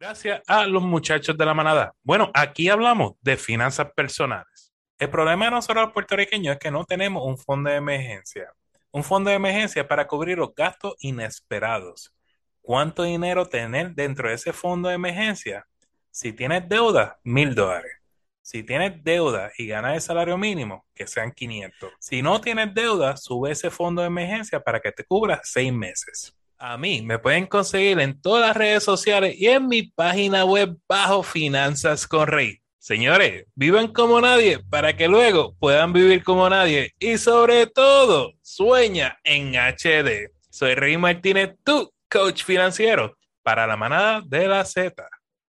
Gracias a los muchachos de la manada. Bueno, aquí hablamos de finanzas personales. El problema de nosotros los puertorriqueños es que no tenemos un fondo de emergencia. Un fondo de emergencia para cubrir los gastos inesperados. ¿Cuánto dinero tener dentro de ese fondo de emergencia? Si tienes deuda, mil dólares. Si tienes deuda y ganas el salario mínimo, que sean 500. Si no tienes deuda, sube ese fondo de emergencia para que te cubra seis meses. A mí me pueden conseguir en todas las redes sociales y en mi página web bajo Finanzas con Rey. Señores, vivan como nadie para que luego puedan vivir como nadie y sobre todo sueña en HD. Soy Rey Martínez, tu coach financiero para la manada de la Z.